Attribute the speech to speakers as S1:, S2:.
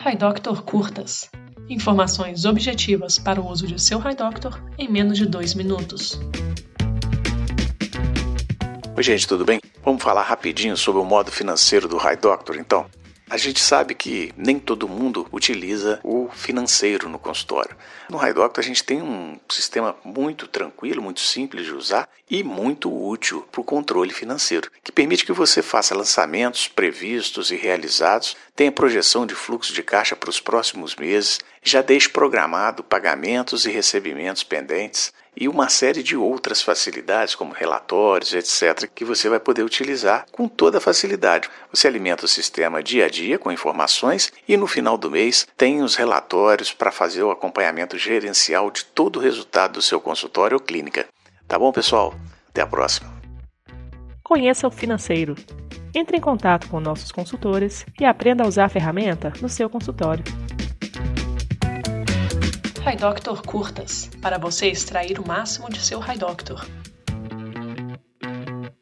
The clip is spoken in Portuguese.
S1: HiDoctor Curtas. Informações objetivas para o uso de seu HiDoctor em menos de dois minutos.
S2: Oi, gente, tudo bem? Vamos falar rapidinho sobre o modo financeiro do HiDoctor, então? A gente sabe que nem todo mundo utiliza o financeiro no consultório. No HiDoctor a gente tem um sistema muito tranquilo, muito simples de usar e muito útil para o controle financeiro, que permite que você faça lançamentos previstos e realizados, tenha projeção de fluxo de caixa para os próximos meses, já deixe programado pagamentos e recebimentos pendentes e uma série de outras facilidades, como relatórios, etc., que você vai poder utilizar com toda facilidade. Você alimenta o sistema dia a dia com informações e no final do mês tem os relatórios para fazer o acompanhamento gerencial de todo o resultado do seu consultório ou clínica. Tá bom, pessoal? Até a próxima.
S3: Conheça o financeiro. Entre em contato com nossos consultores e aprenda a usar a ferramenta no seu consultório.
S1: HiDoctor Curtas para você extrair o máximo de seu HiDoctor.